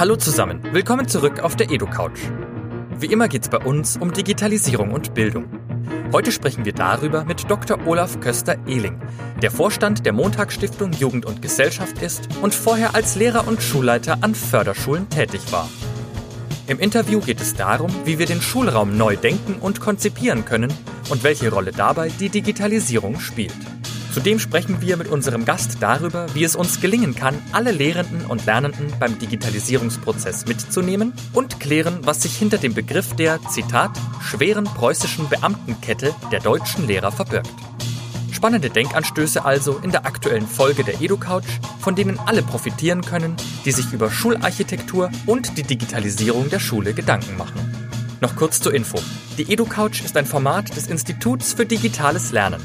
Hallo zusammen, willkommen zurück auf der EduCouch. Wie immer geht es bei uns um Digitalisierung und Bildung. Heute sprechen wir darüber mit Dr. Olaf Köster-Ehling, der Vorstand der Montagsstiftung Jugend und Gesellschaft ist und vorher als Lehrer und Schulleiter an Förderschulen tätig war. Im Interview geht es darum, wie wir den Schulraum neu denken und konzipieren können und welche Rolle dabei die Digitalisierung spielt. Zudem sprechen wir mit unserem Gast darüber, wie es uns gelingen kann, alle Lehrenden und Lernenden beim Digitalisierungsprozess mitzunehmen und klären, was sich hinter dem Begriff der, Zitat, schweren preußischen Beamtenkette der deutschen Lehrer verbirgt. Spannende Denkanstöße also in der aktuellen Folge der EduCouch, von denen alle profitieren können, die sich über Schularchitektur und die Digitalisierung der Schule Gedanken machen. Noch kurz zur Info. Die EduCouch ist ein Format des Instituts für digitales Lernen.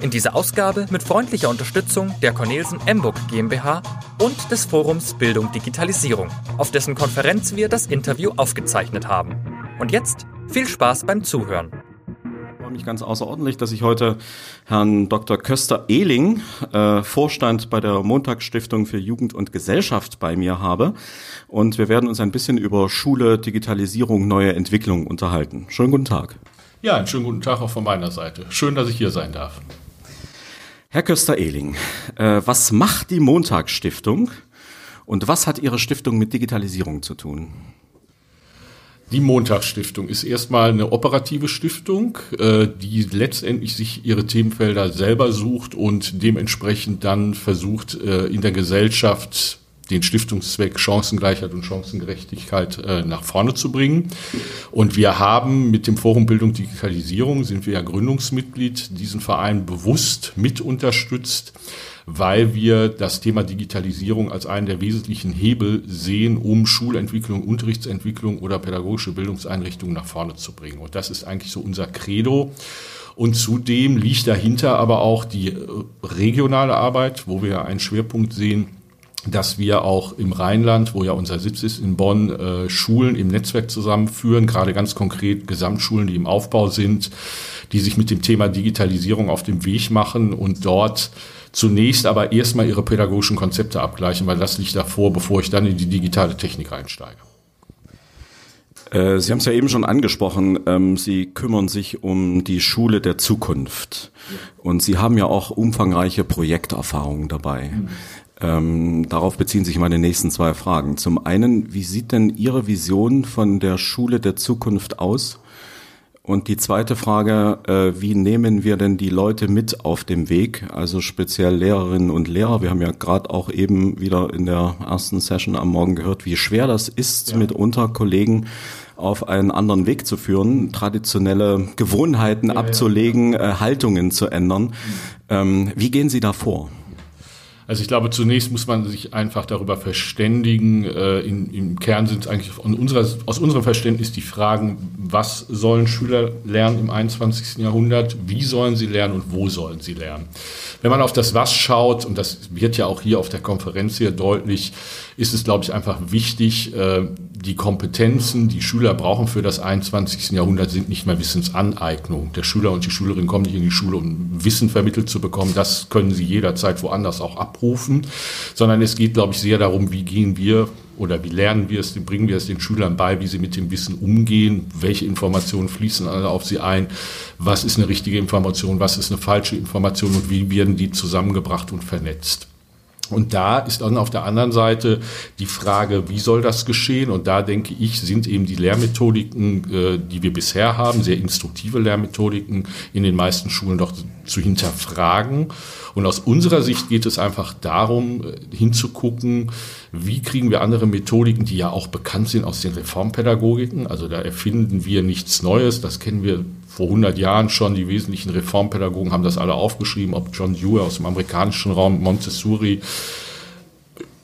In dieser Ausgabe mit freundlicher Unterstützung der Cornelsen Emburg GmbH und des Forums Bildung Digitalisierung, auf dessen Konferenz wir das Interview aufgezeichnet haben. Und jetzt viel Spaß beim Zuhören. Ich freue mich ganz außerordentlich, dass ich heute Herrn Dr. Köster-Ehling, äh, Vorstand bei der Montagsstiftung für Jugend und Gesellschaft bei mir habe. Und wir werden uns ein bisschen über Schule, Digitalisierung, neue Entwicklungen unterhalten. Schönen guten Tag. Ja, einen schönen guten Tag auch von meiner Seite. Schön, dass ich hier sein darf. Herr Köster-Ehling, äh, was macht die Montagsstiftung und was hat Ihre Stiftung mit Digitalisierung zu tun? Die Montagsstiftung ist erstmal eine operative Stiftung, äh, die letztendlich sich ihre Themenfelder selber sucht und dementsprechend dann versucht, äh, in der Gesellschaft den Stiftungszweck Chancengleichheit und Chancengerechtigkeit äh, nach vorne zu bringen. Und wir haben mit dem Forum Bildung Digitalisierung, sind wir ja Gründungsmitglied, diesen Verein bewusst mit unterstützt, weil wir das Thema Digitalisierung als einen der wesentlichen Hebel sehen, um Schulentwicklung, Unterrichtsentwicklung oder pädagogische Bildungseinrichtungen nach vorne zu bringen. Und das ist eigentlich so unser Credo. Und zudem liegt dahinter aber auch die äh, regionale Arbeit, wo wir einen Schwerpunkt sehen, dass wir auch im Rheinland, wo ja unser Sitz ist in Bonn, äh, Schulen im Netzwerk zusammenführen, gerade ganz konkret Gesamtschulen, die im Aufbau sind, die sich mit dem Thema Digitalisierung auf den Weg machen und dort zunächst aber erstmal ihre pädagogischen Konzepte abgleichen, weil das liegt davor, bevor ich dann in die digitale Technik einsteige. Äh, Sie haben es ja eben schon angesprochen, ähm, Sie kümmern sich um die Schule der Zukunft. Und Sie haben ja auch umfangreiche Projekterfahrungen dabei. Ähm, darauf beziehen sich meine nächsten zwei Fragen. Zum einen, wie sieht denn Ihre Vision von der Schule der Zukunft aus? Und die zweite Frage, äh, wie nehmen wir denn die Leute mit auf dem Weg, also speziell Lehrerinnen und Lehrer? Wir haben ja gerade auch eben wieder in der ersten Session am Morgen gehört, wie schwer das ist, ja. mitunter Kollegen auf einen anderen Weg zu führen, traditionelle Gewohnheiten ja, abzulegen, ja. Äh, Haltungen zu ändern. Mhm. Ähm, wie gehen Sie da vor? Also ich glaube, zunächst muss man sich einfach darüber verständigen. Äh, in, Im Kern sind es eigentlich unserer, aus unserem Verständnis die Fragen, was sollen Schüler lernen im 21. Jahrhundert, wie sollen sie lernen und wo sollen sie lernen. Wenn man auf das Was schaut, und das wird ja auch hier auf der Konferenz hier deutlich, ist es, glaube ich, einfach wichtig, äh, die Kompetenzen, die Schüler brauchen für das 21. Jahrhundert, sind nicht mehr Wissensaneignung. Der Schüler und die Schülerin kommen nicht in die Schule, um Wissen vermittelt zu bekommen. Das können sie jederzeit woanders auch abrufen, sondern es geht, glaube ich, sehr darum, wie gehen wir oder wie lernen wir es, bringen wir es den Schülern bei, wie sie mit dem Wissen umgehen, welche Informationen fließen auf sie ein, was ist eine richtige Information, was ist eine falsche Information und wie werden die zusammengebracht und vernetzt. Und da ist dann auf der anderen Seite die Frage, wie soll das geschehen? Und da denke ich, sind eben die Lehrmethodiken, äh, die wir bisher haben, sehr instruktive Lehrmethodiken in den meisten Schulen doch zu hinterfragen. Und aus unserer Sicht geht es einfach darum, äh, hinzugucken, wie kriegen wir andere Methodiken, die ja auch bekannt sind aus den Reformpädagogiken. Also da erfinden wir nichts Neues. Das kennen wir vor 100 Jahren schon. Die wesentlichen Reformpädagogen haben das alle aufgeschrieben, ob John Dewey aus dem amerikanischen Raum, Montessori,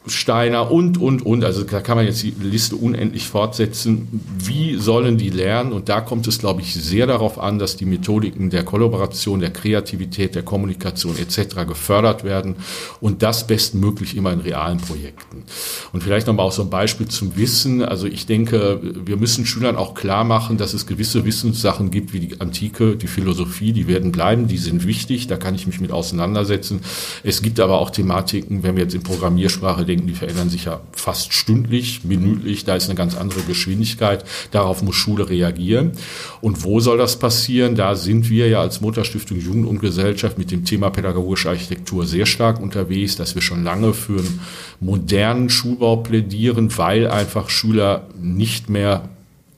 Steiner und, und, und. Also da kann man jetzt die Liste unendlich fortsetzen. Wie sollen die lernen? Und da kommt es, glaube ich, sehr darauf an, dass die Methodiken der Kollaboration, der Kreativität, der Kommunikation etc. gefördert werden und das bestmöglich immer in realen Projekten. Und vielleicht nochmal auch so ein Beispiel zum Wissen. Also ich denke, wir müssen Schülern auch klar machen, dass es gewisse Wissenssachen gibt, wie die Antike, die Philosophie, die werden bleiben, die sind wichtig, da kann ich mich mit auseinandersetzen. Es gibt aber auch Thematiken, wenn wir jetzt in Programmiersprache die verändern sich ja fast stündlich, minütlich. Da ist eine ganz andere Geschwindigkeit. Darauf muss Schule reagieren. Und wo soll das passieren? Da sind wir ja als Mutterstiftung Jugend und Gesellschaft mit dem Thema pädagogische Architektur sehr stark unterwegs, dass wir schon lange für einen modernen Schulbau plädieren, weil einfach Schüler nicht mehr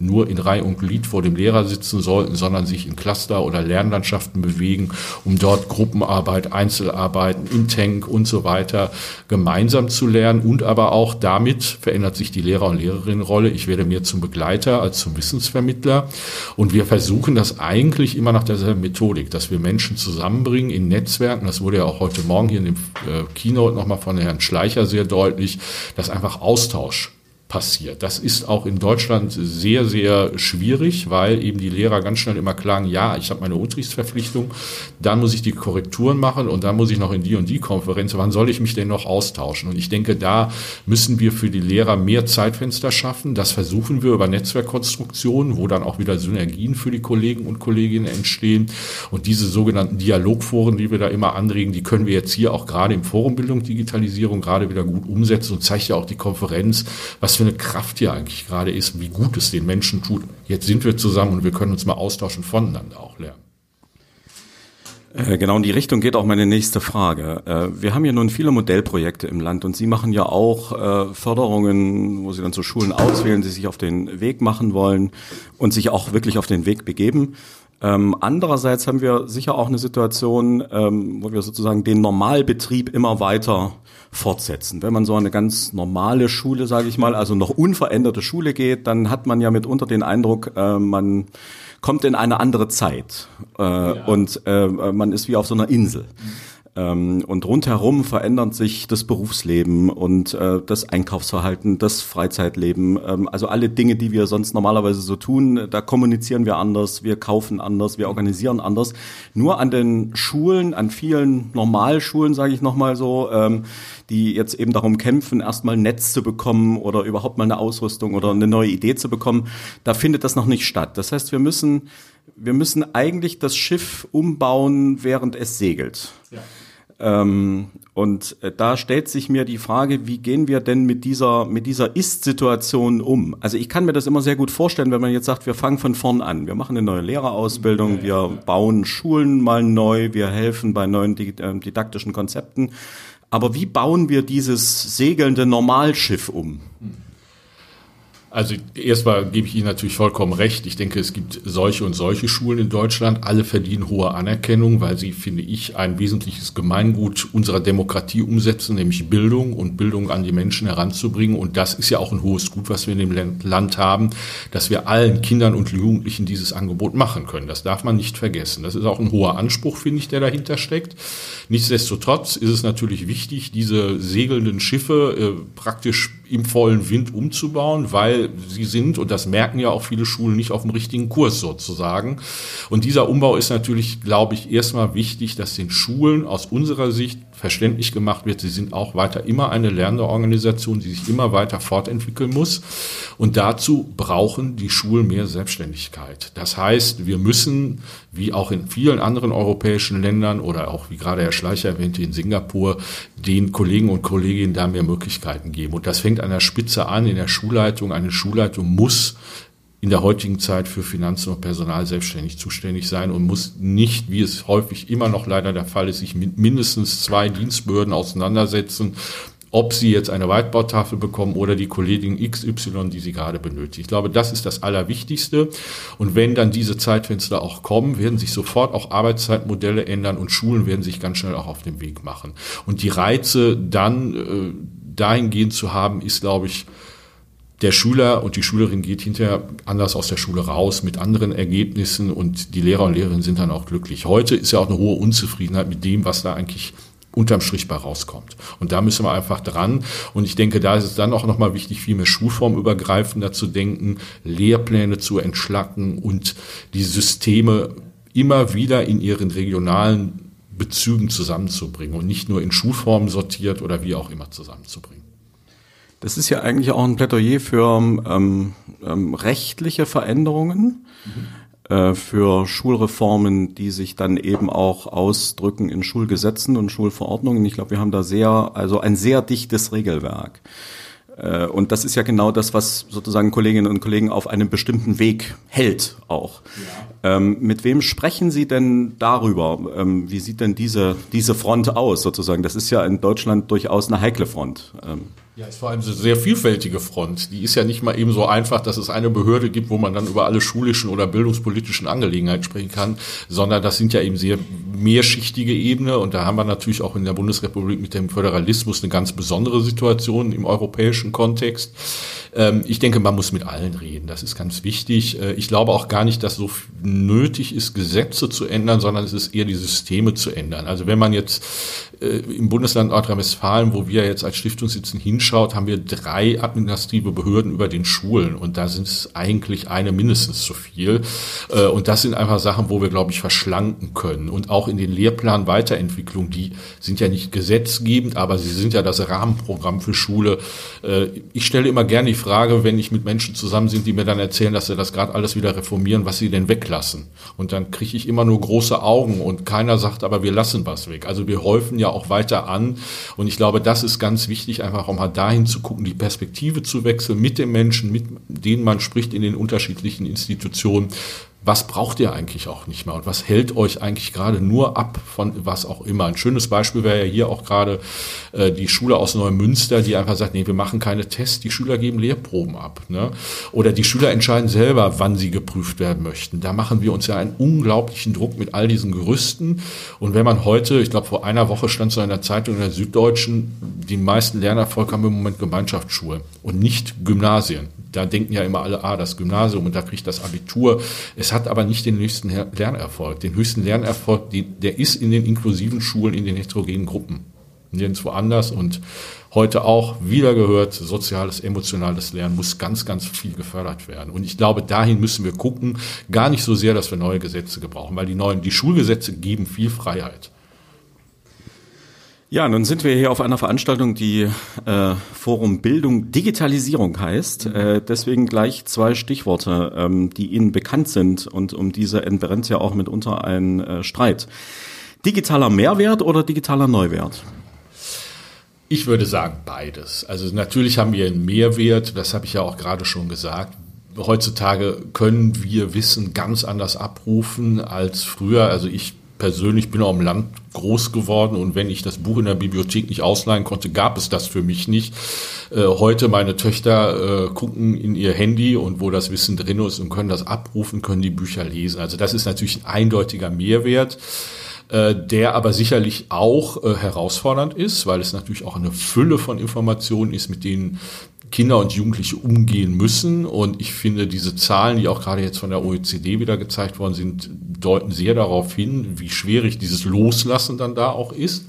nur in Reihe und Glied vor dem Lehrer sitzen sollten, sondern sich in Cluster oder Lernlandschaften bewegen, um dort Gruppenarbeit, Einzelarbeiten in Tank und so weiter gemeinsam zu lernen und aber auch damit verändert sich die Lehrer- und Lehrerinnenrolle. Ich werde mehr zum Begleiter als zum Wissensvermittler und wir versuchen das eigentlich immer nach derselben Methodik, dass wir Menschen zusammenbringen in Netzwerken. Das wurde ja auch heute Morgen hier in dem äh, Keynote nochmal von Herrn Schleicher sehr deutlich, dass einfach Austausch passiert. Das ist auch in Deutschland sehr, sehr schwierig, weil eben die Lehrer ganz schnell immer klagen, ja, ich habe meine Unterrichtsverpflichtung, dann muss ich die Korrekturen machen und dann muss ich noch in die und die Konferenz. Wann soll ich mich denn noch austauschen? Und ich denke, da müssen wir für die Lehrer mehr Zeitfenster schaffen. Das versuchen wir über Netzwerkkonstruktionen, wo dann auch wieder Synergien für die Kollegen und Kolleginnen entstehen. Und diese sogenannten Dialogforen, die wir da immer anregen, die können wir jetzt hier auch gerade im Forum Bildung Digitalisierung gerade wieder gut umsetzen und zeigt ja auch die Konferenz, was für eine Kraft hier eigentlich gerade ist, wie gut es den Menschen tut. Jetzt sind wir zusammen und wir können uns mal austauschen, voneinander auch lernen. Äh, genau in die Richtung geht auch meine nächste Frage. Äh, wir haben ja nun viele Modellprojekte im Land und Sie machen ja auch äh, Förderungen, wo Sie dann zu Schulen auswählen, die sich auf den Weg machen wollen und sich auch wirklich auf den Weg begeben. Ähm, andererseits haben wir sicher auch eine Situation, ähm, wo wir sozusagen den Normalbetrieb immer weiter fortsetzen. Wenn man so eine ganz normale Schule, sage ich mal, also noch unveränderte Schule geht, dann hat man ja mitunter den Eindruck, äh, man kommt in eine andere Zeit äh, ja. und äh, man ist wie auf so einer Insel. Mhm. Ähm, und rundherum verändert sich das Berufsleben und äh, das Einkaufsverhalten, das Freizeitleben. Ähm, also alle Dinge, die wir sonst normalerweise so tun, da kommunizieren wir anders, wir kaufen anders, wir organisieren anders. Nur an den Schulen, an vielen Normalschulen, sage ich nochmal so, ähm, die jetzt eben darum kämpfen, erstmal ein Netz zu bekommen oder überhaupt mal eine Ausrüstung oder eine neue Idee zu bekommen, da findet das noch nicht statt. Das heißt, wir müssen wir müssen eigentlich das Schiff umbauen, während es segelt. Ja. Ähm, und äh, da stellt sich mir die Frage, wie gehen wir denn mit dieser, mit dieser Ist-Situation um? Also ich kann mir das immer sehr gut vorstellen, wenn man jetzt sagt, wir fangen von vorn an. Wir machen eine neue Lehrerausbildung, wir bauen Schulen mal neu, wir helfen bei neuen äh, didaktischen Konzepten. Aber wie bauen wir dieses segelnde Normalschiff um? Also erstmal gebe ich Ihnen natürlich vollkommen recht. Ich denke, es gibt solche und solche Schulen in Deutschland. Alle verdienen hohe Anerkennung, weil sie, finde ich, ein wesentliches Gemeingut unserer Demokratie umsetzen, nämlich Bildung und Bildung an die Menschen heranzubringen. Und das ist ja auch ein hohes Gut, was wir in dem Land haben, dass wir allen Kindern und Jugendlichen dieses Angebot machen können. Das darf man nicht vergessen. Das ist auch ein hoher Anspruch, finde ich, der dahinter steckt. Nichtsdestotrotz ist es natürlich wichtig, diese segelnden Schiffe äh, praktisch im vollen Wind umzubauen, weil sie sind, und das merken ja auch viele Schulen, nicht auf dem richtigen Kurs sozusagen. Und dieser Umbau ist natürlich, glaube ich, erstmal wichtig, dass den Schulen aus unserer Sicht verständlich gemacht wird, sie sind auch weiter immer eine lernende Organisation, die sich immer weiter fortentwickeln muss. Und dazu brauchen die Schulen mehr Selbstständigkeit. Das heißt, wir müssen, wie auch in vielen anderen europäischen Ländern oder auch, wie gerade Herr Schleicher erwähnte, in Singapur, den Kollegen und Kolleginnen da mehr Möglichkeiten geben. Und das fängt an der Spitze an, in der Schulleitung. Eine Schulleitung muss in der heutigen Zeit für Finanzen und Personal selbstständig zuständig sein und muss nicht, wie es häufig immer noch leider der Fall ist, sich mit mindestens zwei Dienstbehörden auseinandersetzen, ob sie jetzt eine Whiteboard-Tafel bekommen oder die Kollegin XY, die sie gerade benötigt. Ich glaube, das ist das Allerwichtigste. Und wenn dann diese Zeitfenster auch kommen, werden sich sofort auch Arbeitszeitmodelle ändern und Schulen werden sich ganz schnell auch auf den Weg machen. Und die Reize dann äh, dahingehend zu haben, ist, glaube ich, der Schüler und die Schülerin geht hinterher anders aus der Schule raus mit anderen Ergebnissen und die Lehrer und Lehrerinnen sind dann auch glücklich. Heute ist ja auch eine hohe Unzufriedenheit mit dem, was da eigentlich unterm Strich bei rauskommt. Und da müssen wir einfach dran. Und ich denke, da ist es dann auch nochmal wichtig, viel mehr schulformübergreifender zu denken, Lehrpläne zu entschlacken und die Systeme immer wieder in ihren regionalen Bezügen zusammenzubringen und nicht nur in Schulformen sortiert oder wie auch immer zusammenzubringen. Das ist ja eigentlich auch ein Plädoyer für ähm, ähm, rechtliche Veränderungen. Mhm. äh, für Schulreformen, die sich dann eben auch ausdrücken in Schulgesetzen und Schulverordnungen. Ich glaube, wir haben da sehr, also ein sehr dichtes Regelwerk. Äh, und das ist ja genau das, was sozusagen Kolleginnen und Kollegen auf einem bestimmten Weg hält auch. Ja. Ähm, mit wem sprechen Sie denn darüber? Ähm, wie sieht denn diese, diese Front aus sozusagen? Das ist ja in Deutschland durchaus eine heikle Front. Ähm. Ja, ist vor allem eine sehr vielfältige Front. Die ist ja nicht mal eben so einfach, dass es eine Behörde gibt, wo man dann über alle schulischen oder bildungspolitischen Angelegenheiten sprechen kann, sondern das sind ja eben sehr mehrschichtige Ebene und da haben wir natürlich auch in der Bundesrepublik mit dem Föderalismus eine ganz besondere Situation im europäischen Kontext. Ähm, ich denke, man muss mit allen reden. Das ist ganz wichtig. Äh, ich glaube auch gar nicht, dass so nötig ist, Gesetze zu ändern, sondern es ist eher die Systeme zu ändern. Also wenn man jetzt äh, im Bundesland Nordrhein-Westfalen, wo wir jetzt als Stiftung sitzen, hinschaut, haben wir drei administrative Behörden über den Schulen und da sind es eigentlich eine mindestens zu viel. Äh, und das sind einfach Sachen, wo wir, glaube ich, verschlanken können. Und auch in den Lehrplan Weiterentwicklung, die sind ja nicht gesetzgebend, aber sie sind ja das Rahmenprogramm für Schule. Ich stelle immer gerne die Frage, wenn ich mit Menschen zusammen sind, die mir dann erzählen, dass sie das gerade alles wieder reformieren, was sie denn weglassen. Und dann kriege ich immer nur große Augen und keiner sagt, aber wir lassen was weg. Also wir häufen ja auch weiter an. Und ich glaube, das ist ganz wichtig, einfach auch mal dahin zu gucken, die Perspektive zu wechseln mit den Menschen, mit denen man spricht in den unterschiedlichen Institutionen was braucht ihr eigentlich auch nicht mehr und was hält euch eigentlich gerade nur ab von was auch immer. Ein schönes Beispiel wäre ja hier auch gerade äh, die Schule aus Neumünster, die einfach sagt, nee, wir machen keine Tests, die Schüler geben Lehrproben ab. Ne? Oder die Schüler entscheiden selber, wann sie geprüft werden möchten. Da machen wir uns ja einen unglaublichen Druck mit all diesen Gerüsten. Und wenn man heute, ich glaube vor einer Woche stand so in der Zeitung in der Süddeutschen, die meisten Lernerfolg haben im Moment Gemeinschaftsschulen und nicht Gymnasien da denken ja immer alle, ah, das Gymnasium und da kriegt das Abitur. Es hat aber nicht den höchsten Lernerfolg. Den höchsten Lernerfolg, der ist in den inklusiven Schulen, in den heterogenen Gruppen. Nirgendwo anders und heute auch wieder gehört, soziales, emotionales Lernen muss ganz, ganz viel gefördert werden. Und ich glaube, dahin müssen wir gucken, gar nicht so sehr, dass wir neue Gesetze gebrauchen, weil die neuen, die Schulgesetze geben viel Freiheit. Ja, nun sind wir hier auf einer Veranstaltung, die äh, Forum Bildung Digitalisierung heißt. Äh, deswegen gleich zwei Stichworte, ähm, die Ihnen bekannt sind und um diese entbrennt ja auch mitunter ein äh, Streit. Digitaler Mehrwert oder digitaler Neuwert? Ich würde sagen beides. Also natürlich haben wir einen Mehrwert, das habe ich ja auch gerade schon gesagt. Heutzutage können wir Wissen ganz anders abrufen als früher. Also ich persönlich bin auch im Land groß geworden und wenn ich das Buch in der Bibliothek nicht ausleihen konnte, gab es das für mich nicht. Äh, heute meine Töchter äh, gucken in ihr Handy und wo das Wissen drin ist und können das abrufen, können die Bücher lesen. Also das ist natürlich ein eindeutiger Mehrwert äh, der aber sicherlich auch äh, herausfordernd ist, weil es natürlich auch eine Fülle von Informationen ist, mit denen Kinder und Jugendliche umgehen müssen. Und ich finde, diese Zahlen, die auch gerade jetzt von der OECD wieder gezeigt worden sind, deuten sehr darauf hin, wie schwierig dieses Loslassen dann da auch ist.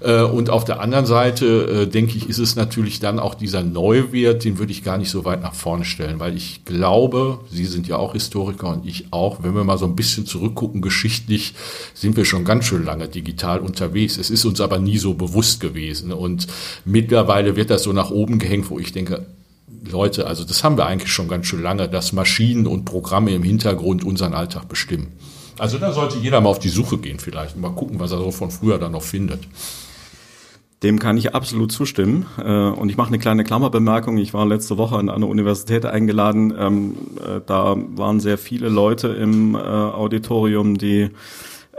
Äh, und auf der anderen Seite, äh, denke ich, ist es natürlich dann auch dieser Neuwert, den würde ich gar nicht so weit nach vorne stellen, weil ich glaube, Sie sind ja auch Historiker und ich auch, wenn wir mal so ein bisschen zurückgucken, geschichtlich sind wir schon ganz schön lange digital unterwegs. Es ist uns aber nie so bewusst gewesen. Und mittlerweile wird das so nach oben gehängt, wo ich denke, Leute, also das haben wir eigentlich schon ganz schön lange, dass Maschinen und Programme im Hintergrund unseren Alltag bestimmen. Also da sollte jeder mal auf die Suche gehen vielleicht und mal gucken, was er so von früher dann noch findet. Dem kann ich absolut zustimmen. Äh, und ich mache eine kleine Klammerbemerkung. Ich war letzte Woche an einer Universität eingeladen. Ähm, äh, da waren sehr viele Leute im äh, Auditorium, die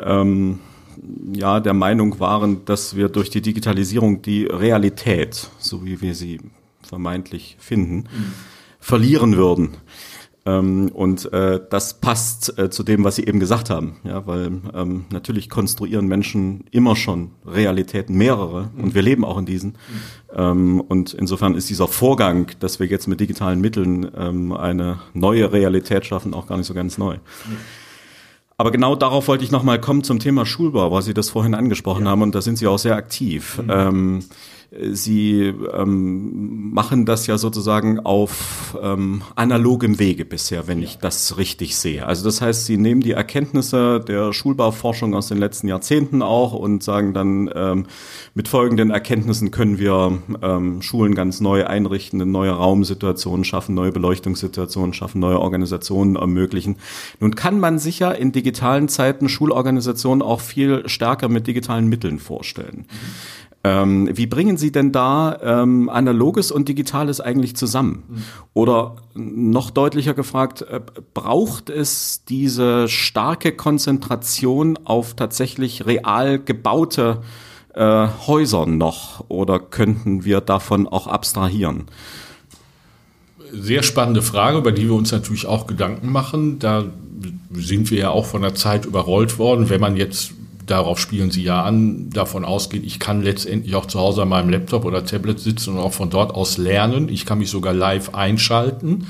ähm, ja der Meinung waren, dass wir durch die Digitalisierung die Realität, so wie wir sie vermeintlich finden, mhm. verlieren würden. Ähm, und äh, das passt äh, zu dem, was Sie eben gesagt haben, ja, weil ähm, natürlich konstruieren Menschen immer schon Realitäten, mehrere, mhm. und wir leben auch in diesen. Mhm. Ähm, und insofern ist dieser Vorgang, dass wir jetzt mit digitalen Mitteln ähm, eine neue Realität schaffen, auch gar nicht so ganz neu. Mhm. Aber genau darauf wollte ich nochmal kommen zum Thema Schulbau, weil Sie das vorhin angesprochen ja. haben und da sind Sie auch sehr aktiv. Mhm. Ähm, Sie ähm, machen das ja sozusagen auf ähm, analogem Wege bisher, wenn ich das richtig sehe. Also das heißt, Sie nehmen die Erkenntnisse der Schulbauforschung aus den letzten Jahrzehnten auch und sagen dann, ähm, mit folgenden Erkenntnissen können wir ähm, Schulen ganz neu einrichten, neue Raumsituationen schaffen, neue Beleuchtungssituationen schaffen, neue Organisationen ermöglichen. Nun kann man sicher in digitalen Zeiten Schulorganisationen auch viel stärker mit digitalen Mitteln vorstellen. Mhm. Ähm, wie bringen Sie denn da ähm, Analoges und Digitales eigentlich zusammen? Mhm. Oder noch deutlicher gefragt, äh, braucht es diese starke Konzentration auf tatsächlich real gebaute äh, Häuser noch oder könnten wir davon auch abstrahieren? Sehr spannende Frage, über die wir uns natürlich auch Gedanken machen. Da sind wir ja auch von der Zeit überrollt worden. Wenn man jetzt darauf spielen Sie ja an, davon ausgeht, ich kann letztendlich auch zu Hause an meinem Laptop oder Tablet sitzen und auch von dort aus lernen. Ich kann mich sogar live einschalten.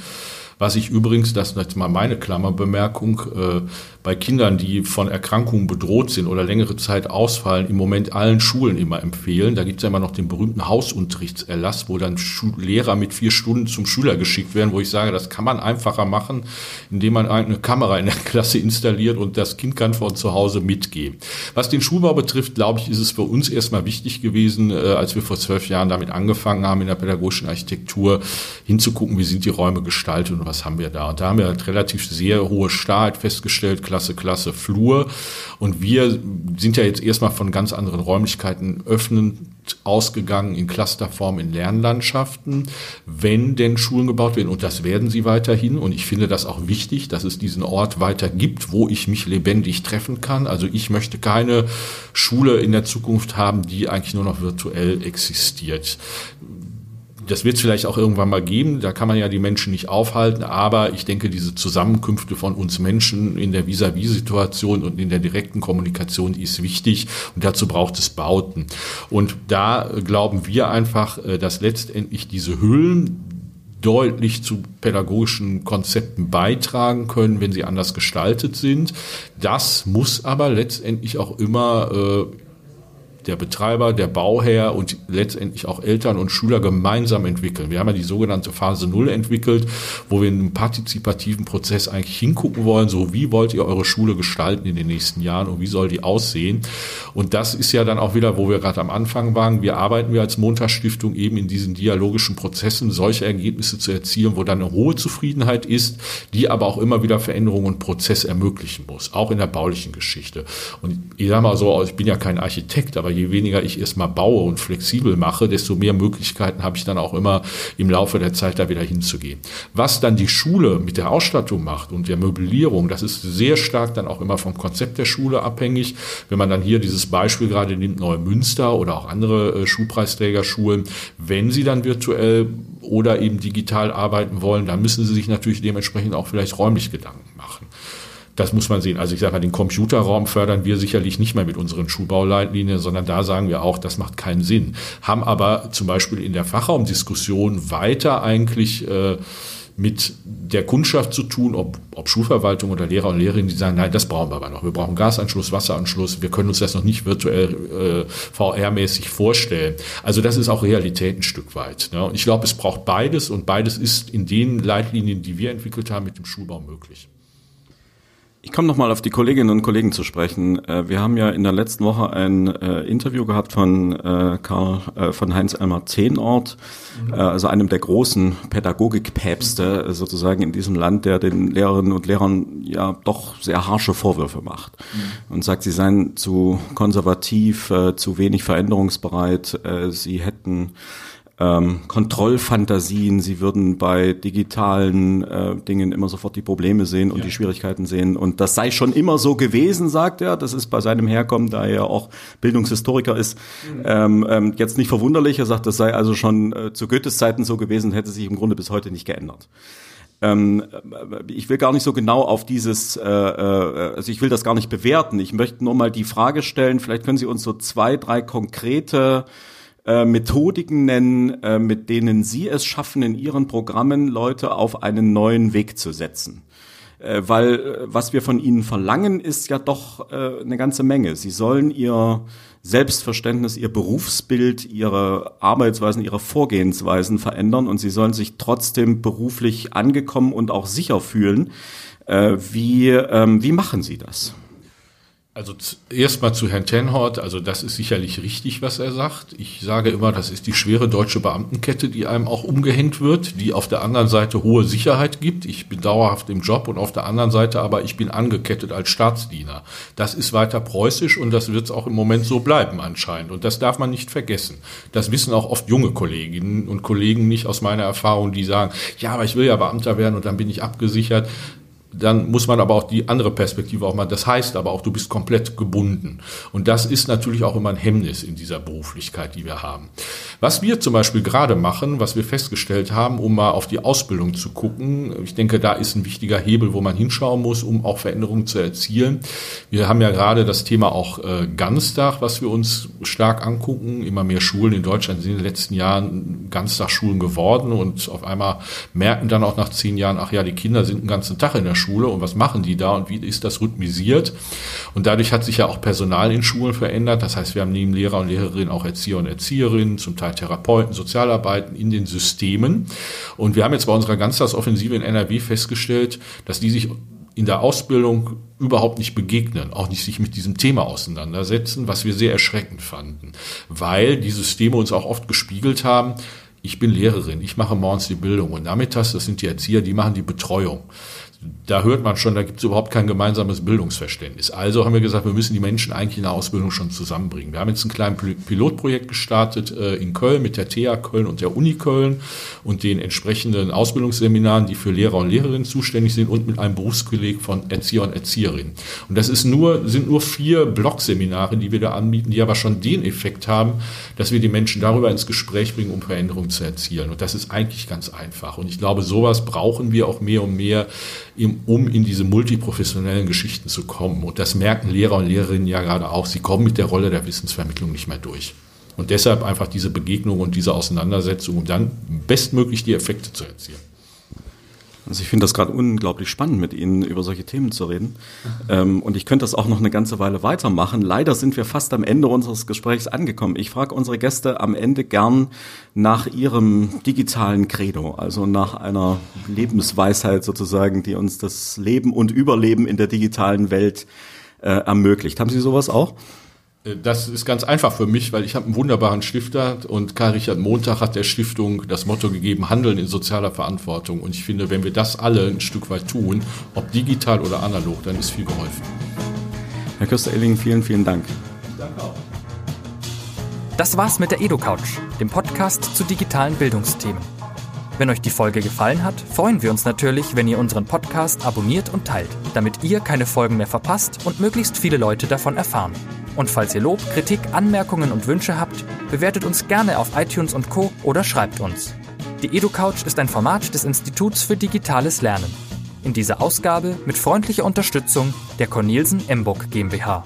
Was ich übrigens, das ist jetzt mal meine Klammerbemerkung, äh, bei Kindern, die von Erkrankungen bedroht sind oder längere Zeit ausfallen, im Moment allen Schulen immer empfehlen. Da gibt es ja immer noch den berühmten Hausunterrichtserlass, wo dann Lehrer mit vier Stunden zum Schüler geschickt werden, wo ich sage, das kann man einfacher machen, indem man eine Kamera in der Klasse installiert und das Kind kann von zu Hause mitgehen. Was den Schulbau betrifft, glaube ich, ist es für uns erstmal wichtig gewesen, äh, als wir vor zwölf Jahren damit angefangen haben, in der pädagogischen Architektur hinzugucken, wie sind die Räume gestaltet und was haben wir da. Und da haben wir halt relativ sehr hohe Starrheit festgestellt, Klasse, Klasse, Flur. Und wir sind ja jetzt erstmal von ganz anderen Räumlichkeiten öffnend ausgegangen in Clusterform in Lernlandschaften, wenn denn Schulen gebaut werden. Und das werden sie weiterhin. Und ich finde das auch wichtig, dass es diesen Ort weiter gibt, wo ich mich lebendig treffen kann. Also ich möchte keine Schule in der Zukunft haben, die eigentlich nur noch virtuell existiert das wird es vielleicht auch irgendwann mal geben, da kann man ja die Menschen nicht aufhalten, aber ich denke, diese Zusammenkünfte von uns Menschen in der Vis-à-vis-Situation und in der direkten Kommunikation, ist wichtig und dazu braucht es Bauten. Und da glauben wir einfach, äh, dass letztendlich diese Hüllen deutlich zu pädagogischen Konzepten beitragen können, wenn sie anders gestaltet sind. Das muss aber letztendlich auch immer äh, der Betreiber, der Bauherr und letztendlich auch Eltern und Schüler gemeinsam entwickeln. Wir haben ja die sogenannte Phase Null entwickelt, wo wir in einem partizipativen Prozess eigentlich hingucken wollen, so wie wollt ihr eure Schule gestalten in den nächsten Jahren und wie soll die aussehen. Und das ist ja dann auch wieder, wo wir gerade am Anfang waren, wir arbeiten wir als Montagsstiftung eben in diesen dialogischen Prozessen, solche Ergebnisse zu erzielen, wo dann eine hohe Zufriedenheit ist, die aber auch immer wieder Veränderungen und Prozess ermöglichen muss, auch in der baulichen Geschichte. Und ich sage mal so, ich bin ja kein Architekt, aber je weniger ich erstmal baue und flexibel mache, desto mehr Möglichkeiten habe ich dann auch immer im Laufe der Zeit da wieder hinzugehen. Was dann die Schule mit der Ausstattung macht und der Möblierung, das ist sehr stark dann auch immer vom Konzept der Schule abhängig. Wenn man dann hier dieses Beispiel gerade nimmt, Neue Münster oder auch andere äh, Schulpreisträgerschulen, wenn sie dann virtuell oder eben digital arbeiten wollen, dann müssen sie sich natürlich dementsprechend auch vielleicht räumlich Gedanken machen. Das muss man sehen. Also ich sage mal, den Computerraum fördern wir sicherlich nicht mehr mit unseren Schulbauleitlinien, sondern da sagen wir auch, das macht keinen Sinn. Haben aber zum Beispiel in der Fachraumdiskussion weiter eigentlich äh, mit der Kundschaft zu tun, ob, ob Schulverwaltung oder Lehrer und Lehrerinnen, die sagen, nein, das brauchen wir aber noch. Wir brauchen Gasanschluss, Wasseranschluss. Wir können uns das noch nicht virtuell äh, VR-mäßig vorstellen. Also das ist auch Realität ein Stück weit. Ne? Und ich glaube, es braucht beides und beides ist in den Leitlinien, die wir entwickelt haben, mit dem Schulbau möglich. Ich komme nochmal auf die Kolleginnen und Kollegen zu sprechen. Äh, wir haben ja in der letzten Woche ein äh, Interview gehabt von äh, Karl, äh, von Heinz Elmar Zehnort, mhm. äh, also einem der großen Pädagogikpäpste sozusagen in diesem Land, der den Lehrerinnen und Lehrern ja doch sehr harsche Vorwürfe macht mhm. und sagt, sie seien zu konservativ, äh, zu wenig veränderungsbereit, sie hätten ähm, Kontrollfantasien, sie würden bei digitalen äh, Dingen immer sofort die Probleme sehen und ja. die Schwierigkeiten sehen. Und das sei schon immer so gewesen, sagt er. Das ist bei seinem Herkommen, da er auch Bildungshistoriker ist, mhm. ähm, ähm, jetzt nicht verwunderlich. Er sagt, das sei also schon äh, zu Goethes Zeiten so gewesen, hätte sich im Grunde bis heute nicht geändert. Ähm, ich will gar nicht so genau auf dieses, äh, äh, also ich will das gar nicht bewerten. Ich möchte nur mal die Frage stellen, vielleicht können Sie uns so zwei, drei konkrete äh, Methodiken nennen, äh, mit denen Sie es schaffen, in Ihren Programmen Leute auf einen neuen Weg zu setzen. Äh, weil äh, was wir von Ihnen verlangen, ist ja doch äh, eine ganze Menge. Sie sollen Ihr Selbstverständnis, ihr Berufsbild, ihre Arbeitsweisen, ihre Vorgehensweisen verändern und sie sollen sich trotzdem beruflich angekommen und auch sicher fühlen. Äh, wie, ähm, wie machen Sie das? Also erstmal zu Herrn Tenhort, also das ist sicherlich richtig, was er sagt. Ich sage immer, das ist die schwere deutsche Beamtenkette, die einem auch umgehängt wird, die auf der anderen Seite hohe Sicherheit gibt. Ich bin dauerhaft im Job und auf der anderen Seite aber ich bin angekettet als Staatsdiener. Das ist weiter preußisch und das wird es auch im Moment so bleiben anscheinend. Und das darf man nicht vergessen. Das wissen auch oft junge Kolleginnen und Kollegen nicht aus meiner Erfahrung, die sagen, ja, aber ich will ja Beamter werden und dann bin ich abgesichert dann muss man aber auch die andere Perspektive auch mal, das heißt aber auch, du bist komplett gebunden. Und das ist natürlich auch immer ein Hemmnis in dieser Beruflichkeit, die wir haben. Was wir zum Beispiel gerade machen, was wir festgestellt haben, um mal auf die Ausbildung zu gucken, ich denke, da ist ein wichtiger Hebel, wo man hinschauen muss, um auch Veränderungen zu erzielen. Wir haben ja gerade das Thema auch äh, Ganztag, was wir uns stark angucken. Immer mehr Schulen in Deutschland sind in den letzten Jahren Ganztagsschulen geworden und auf einmal merken dann auch nach zehn Jahren, ach ja, die Kinder sind den ganzen Tag in der Schule Schule und was machen die da und wie ist das rhythmisiert. Und dadurch hat sich ja auch Personal in Schulen verändert. Das heißt, wir haben neben Lehrer und Lehrerinnen auch Erzieher und Erzieherinnen, zum Teil Therapeuten, Sozialarbeiten in den Systemen. Und wir haben jetzt bei unserer Ganztagsoffensive in NRW festgestellt, dass die sich in der Ausbildung überhaupt nicht begegnen, auch nicht sich mit diesem Thema auseinandersetzen, was wir sehr erschreckend fanden, weil die Systeme uns auch oft gespiegelt haben, ich bin Lehrerin, ich mache morgens die Bildung und nachmittags, das sind die Erzieher, die machen die Betreuung da hört man schon, da gibt es überhaupt kein gemeinsames Bildungsverständnis. Also haben wir gesagt, wir müssen die Menschen eigentlich in der Ausbildung schon zusammenbringen. Wir haben jetzt ein kleines Pilotprojekt gestartet äh, in Köln mit der TH Köln und der Uni Köln und den entsprechenden Ausbildungsseminaren, die für Lehrer und Lehrerinnen zuständig sind und mit einem Berufskolleg von Erzieher und Erzieherinnen. Und das ist nur, sind nur vier Blogseminare, die wir da anbieten, die aber schon den Effekt haben, dass wir die Menschen darüber ins Gespräch bringen, um Veränderungen zu erzielen. Und das ist eigentlich ganz einfach. Und ich glaube, sowas brauchen wir auch mehr und mehr um in diese multiprofessionellen Geschichten zu kommen. Und das merken Lehrer und Lehrerinnen ja gerade auch. Sie kommen mit der Rolle der Wissensvermittlung nicht mehr durch. Und deshalb einfach diese Begegnung und diese Auseinandersetzung, um dann bestmöglich die Effekte zu erzielen. Also ich finde das gerade unglaublich spannend, mit Ihnen über solche Themen zu reden. Ähm, und ich könnte das auch noch eine ganze Weile weitermachen. Leider sind wir fast am Ende unseres Gesprächs angekommen. Ich frage unsere Gäste am Ende gern nach ihrem digitalen Credo, also nach einer Lebensweisheit sozusagen, die uns das Leben und Überleben in der digitalen Welt äh, ermöglicht. Haben Sie sowas auch? Das ist ganz einfach für mich, weil ich habe einen wunderbaren Stifter und Karl Richard Montag hat der Stiftung das Motto gegeben, Handeln in sozialer Verantwortung. Und ich finde, wenn wir das alle ein Stück weit tun, ob digital oder analog, dann ist viel geholfen. Herr Köster-Elling, vielen, vielen Dank. Danke auch. Das war's mit der EduCouch, dem Podcast zu digitalen Bildungsthemen. Wenn euch die Folge gefallen hat, freuen wir uns natürlich, wenn ihr unseren Podcast abonniert und teilt, damit ihr keine Folgen mehr verpasst und möglichst viele Leute davon erfahren. Und falls ihr Lob, Kritik, Anmerkungen und Wünsche habt, bewertet uns gerne auf iTunes und Co. oder schreibt uns. Die EduCouch ist ein Format des Instituts für digitales Lernen. In dieser Ausgabe mit freundlicher Unterstützung der Cornelsen Emburg GmbH.